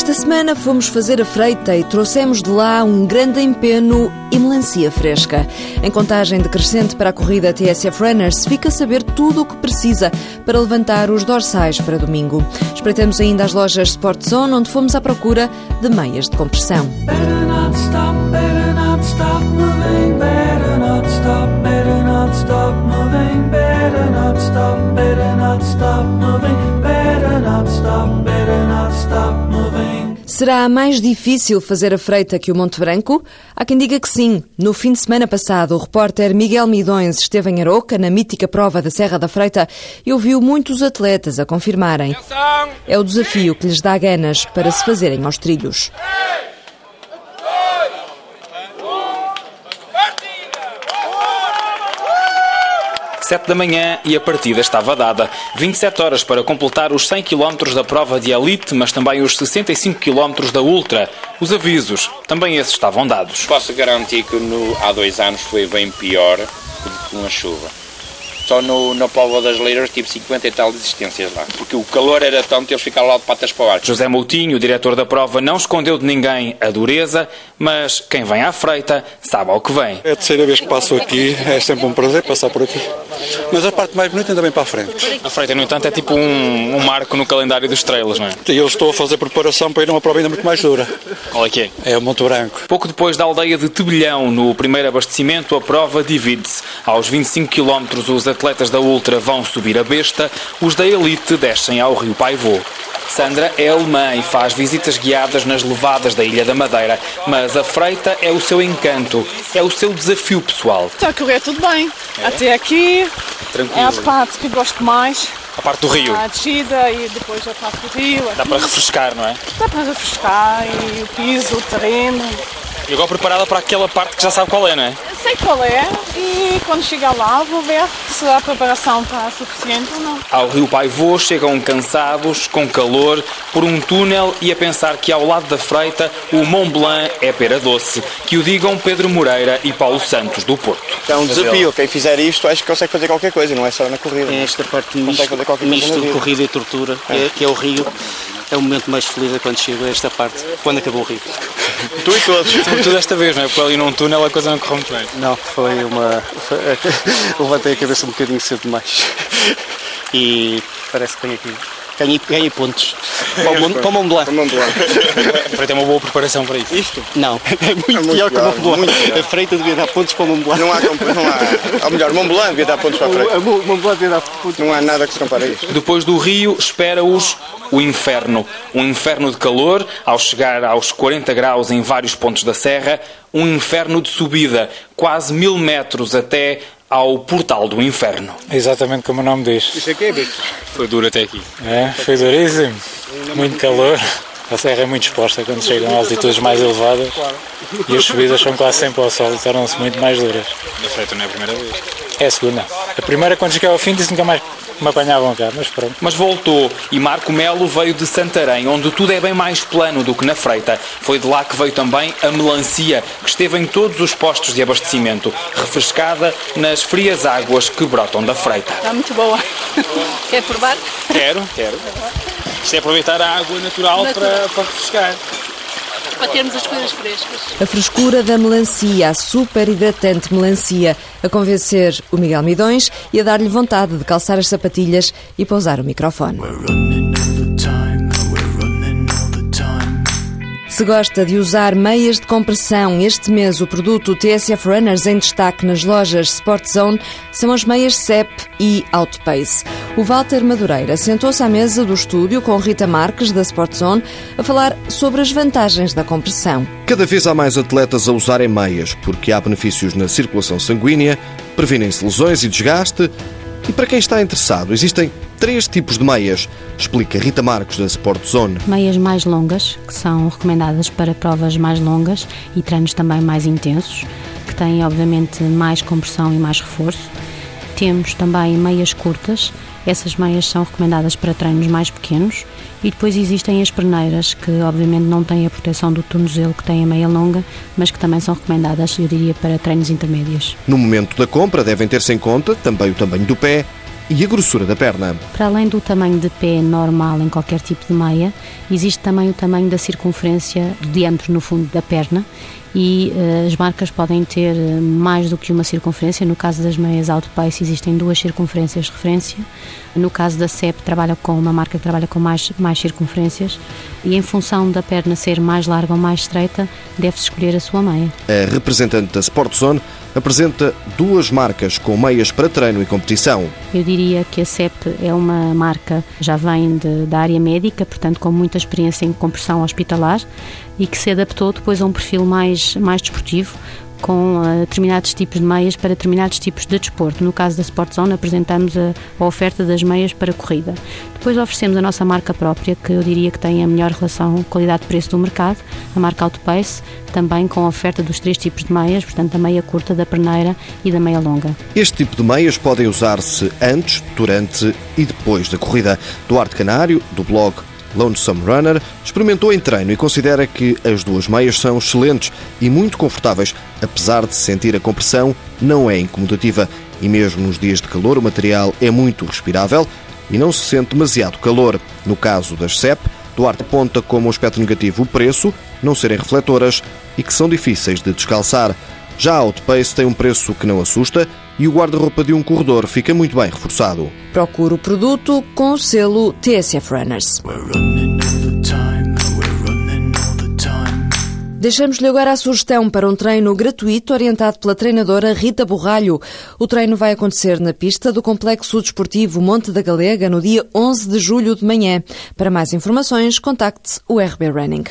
Esta semana fomos fazer a freita e trouxemos de lá um grande empeno e melancia fresca. Em contagem decrescente para a corrida TSF Runners, fica a saber tudo o que precisa para levantar os dorsais para domingo. Espreitamos ainda as lojas Sport Zone, onde fomos à procura de meias de compressão. Será mais difícil fazer a freita que o Monte Branco? Há quem diga que sim. No fim de semana passado, o repórter Miguel Midões esteve em Aroca, na mítica prova da Serra da Freita, e ouviu muitos atletas a confirmarem. É o desafio que lhes dá ganas para se fazerem aos trilhos. Sete da manhã e a partida estava dada. 27 horas para completar os 100 km da prova de elite, mas também os 65 km da ultra. Os avisos, também esses estavam dados. Posso garantir que no, há dois anos foi bem pior com a chuva só no, na Póvoa das Leiras tive 50 e tal desistências lá. Porque o calor era tanto que eles ficaram lá de patas para baixo. José Moutinho, o diretor da prova, não escondeu de ninguém a dureza, mas quem vem à freita sabe ao que vem. É a terceira vez que passo aqui, é sempre um prazer passar por aqui. Mas a parte mais bonita ainda vem para a frente. A freita, no entanto, é tipo um, um marco no calendário dos estrelas, não é? E eu estou a fazer preparação para ir a uma prova ainda muito mais dura. Qual é que é? É o Monte Branco. Pouco depois da aldeia de Tebilhão, no primeiro abastecimento, a prova divide-se. Aos 25 km, os atletas da Ultra vão subir a besta, os da elite descem ao rio Paivô. Sandra é alemã e faz visitas guiadas nas levadas da Ilha da Madeira, mas a freita é o seu encanto, é o seu desafio pessoal. Está a correr tudo bem. É? Até aqui Tranquilo. é a parte que gosto mais. A parte do rio? A descida e depois a parte do rio. Dá para refrescar, não é? Dá para refrescar e o piso, o terreno. E agora preparada para aquela parte que já sabe qual é, não é? Sei qual é e quando chegar lá vou ver se a preparação está suficiente ou não. Ao Rio Paivô chegam cansados, com calor, por um túnel e a pensar que ao lado da freita o Mont Blanc é pera doce. Que o digam Pedro Moreira e Paulo Santos do Porto. É um desafio. Quem fizer isto acho que consegue fazer qualquer coisa, não é só na corrida. É esta parte misto, misto de corrida e tortura, é. que é o Rio é o momento mais feliz é quando chego a esta parte, quando acabou o rio. tu e todos. Sobretudo desta vez, não é? Porque ali num túnel a coisa não correu muito bem. Não, foi uma. Foi... Levantei a cabeça um bocadinho cedo demais. E parece que tenho aqui ganhei, ganhei pontos. Para o, para o Mont Blanc. Para ter uma boa preparação para isso. Isto? Não, é muito, é muito pior, que o Mont Blanc. A Freita devia dar pontos para o Mont Blanc. Não há, não há, ou melhor, o Mont Blanc devia dar pontos para a Freita. O Mont Blanc devia dar pontos. Não há nada que se compare a isso. Depois do Rio, espera-os o inferno. Um inferno de calor, ao chegar aos 40 graus em vários pontos da serra, um inferno de subida, quase mil metros até ao portal do inferno. Exatamente como o nome diz. Isso aqui é bicho. Foi duro até aqui. É, foi duríssimo. Muito calor. A serra é muito exposta quando chegam a altitudes mais elevadas e as subidas são quase sempre ao sol e tornam-se muito mais duras. Na freita não é a primeira vez? É a segunda. A primeira, quando cheguei ao fim, disse nunca mais me apanhavam cá, mas pronto. Mas voltou e Marco Melo veio de Santarém, onde tudo é bem mais plano do que na Freita. Foi de lá que veio também a melancia, que esteve em todos os postos de abastecimento, refrescada nas frias águas que brotam da Freita. Está muito boa. Quer provar? Quero, quero. Isto é aproveitar a água natural, natural. Para, para refrescar para termos as coisas frescas. A frescura da melancia, a super hidratante melancia, a convencer o Miguel Midões e a dar-lhe vontade de calçar as sapatilhas e pousar o microfone. Se gosta de usar meias de compressão, este mês o produto TSF Runners em destaque nas lojas Sport Zone são as meias CEP e Outpace. O Walter Madureira sentou-se à mesa do estúdio com Rita Marques, da Sport Zone, a falar sobre as vantagens da compressão. Cada vez há mais atletas a usarem meias, porque há benefícios na circulação sanguínea, previnem-se lesões e desgaste, e para quem está interessado, existem três tipos de meias, explica Rita Marcos da Sport Zone. Meias mais longas, que são recomendadas para provas mais longas e treinos também mais intensos, que têm obviamente mais compressão e mais reforço. Temos também meias curtas, essas meias são recomendadas para treinos mais pequenos e depois existem as perneiras, que obviamente não têm a proteção do tornozelo que tem a meia longa, mas que também são recomendadas, eu diria, para treinos intermédios. No momento da compra devem ter-se em conta também o tamanho do pé, e a grossura da perna. Para além do tamanho de pé normal em qualquer tipo de meia, existe também o tamanho da circunferência do diâmetro no fundo da perna e uh, as marcas podem ter eh, mais do que uma circunferência. No caso das meias Outpace existem duas circunferências de referência. No caso da CEP trabalha com uma marca que trabalha com mais, mais circunferências e em função da perna ser mais larga ou mais estreita, deve-se escolher a sua meia. A representante da Sportzone apresenta duas marcas com meias para treino e competição. Eu diria que a CEP é uma marca já vem de, da área médica, portanto com muita experiência em compressão hospitalar e que se adaptou depois a um perfil mais, mais desportivo, com uh, determinados tipos de meias para determinados tipos de desporto. No caso da Sport Zone, apresentamos a, a, oferta das meias para corrida. Depois oferecemos a nossa marca própria, que eu diria que tem a melhor relação qualidade-preço do mercado, a marca Autopace, também com a oferta dos três tipos de meias, portanto, da meia curta, da perneira e da meia longa. Este tipo de meias podem usar-se antes, durante e depois da corrida. Duarte Canário, do blog Lonesome Runner, experimentou em treino e considera que as duas meias são excelentes e muito confortáveis, apesar de sentir a compressão, não é incomodativa e mesmo nos dias de calor o material é muito respirável e não se sente demasiado calor. No caso das CEP, Duarte aponta como aspecto negativo o preço, não serem refletoras e que são difíceis de descalçar. Já a Outpace tem um preço que não assusta e o guarda-roupa de um corredor fica muito bem reforçado. Procure o produto com o selo TSF Runners. Deixamos-lhe agora a sugestão para um treino gratuito orientado pela treinadora Rita Borralho. O treino vai acontecer na pista do Complexo Desportivo Monte da Galega no dia 11 de julho de manhã. Para mais informações, contacte o RB Running.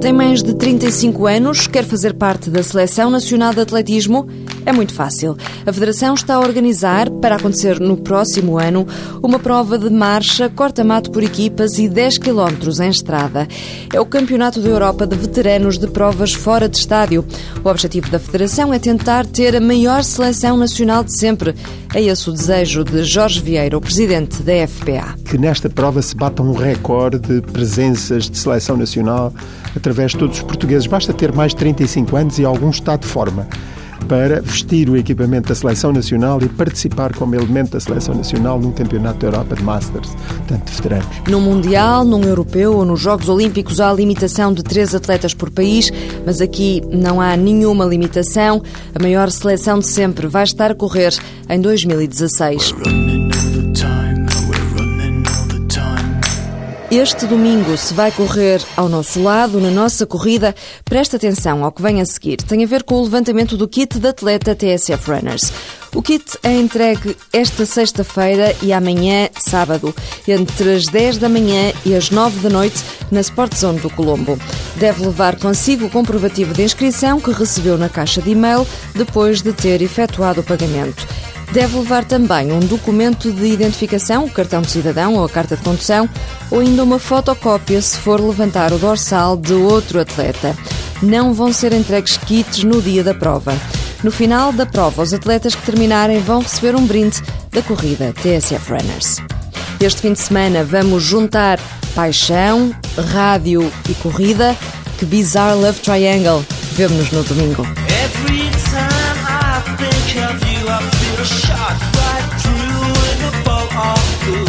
Tem mais de 35 anos, quer fazer parte da Seleção Nacional de Atletismo? É muito fácil. A Federação está a organizar, para acontecer no próximo ano, uma prova de marcha, corta-mato por equipas e 10 km em estrada. É o Campeonato da Europa de Veteranos de Provas Fora de Estádio. O objetivo da Federação é tentar ter a maior seleção nacional de sempre. É esse o desejo de Jorge Vieira, o presidente da FPA. Que nesta prova se bata um recorde de presenças de seleção nacional através de todos os portugueses. Basta ter mais de 35 anos e algum estado de forma para vestir o equipamento da Seleção Nacional e participar como elemento da Seleção Nacional num Campeonato da Europa de Masters, tanto de veteranos. No Mundial, num Europeu ou nos Jogos Olímpicos há a limitação de três atletas por país, mas aqui não há nenhuma limitação. A maior seleção de sempre vai estar a correr em 2016. Este domingo se vai correr ao nosso lado, na nossa corrida. Presta atenção ao que vem a seguir. Tem a ver com o levantamento do kit de atleta TSF Runners. O kit é entregue esta sexta-feira e amanhã, sábado, entre as 10 da manhã e as 9 da noite, na Sport Zone do Colombo. Deve levar consigo o comprovativo de inscrição que recebeu na caixa de e-mail depois de ter efetuado o pagamento. Deve levar também um documento de identificação, o cartão de cidadão ou a carta de condução, ou ainda uma fotocópia se for levantar o dorsal de outro atleta. Não vão ser entregues kits no dia da prova. No final da prova, os atletas que terminarem vão receber um brinde da corrida TSF Runners. Este fim de semana vamos juntar paixão, rádio e corrida. Que bizarre love triangle. Vemo-nos no domingo. A shot right through with a ball of good.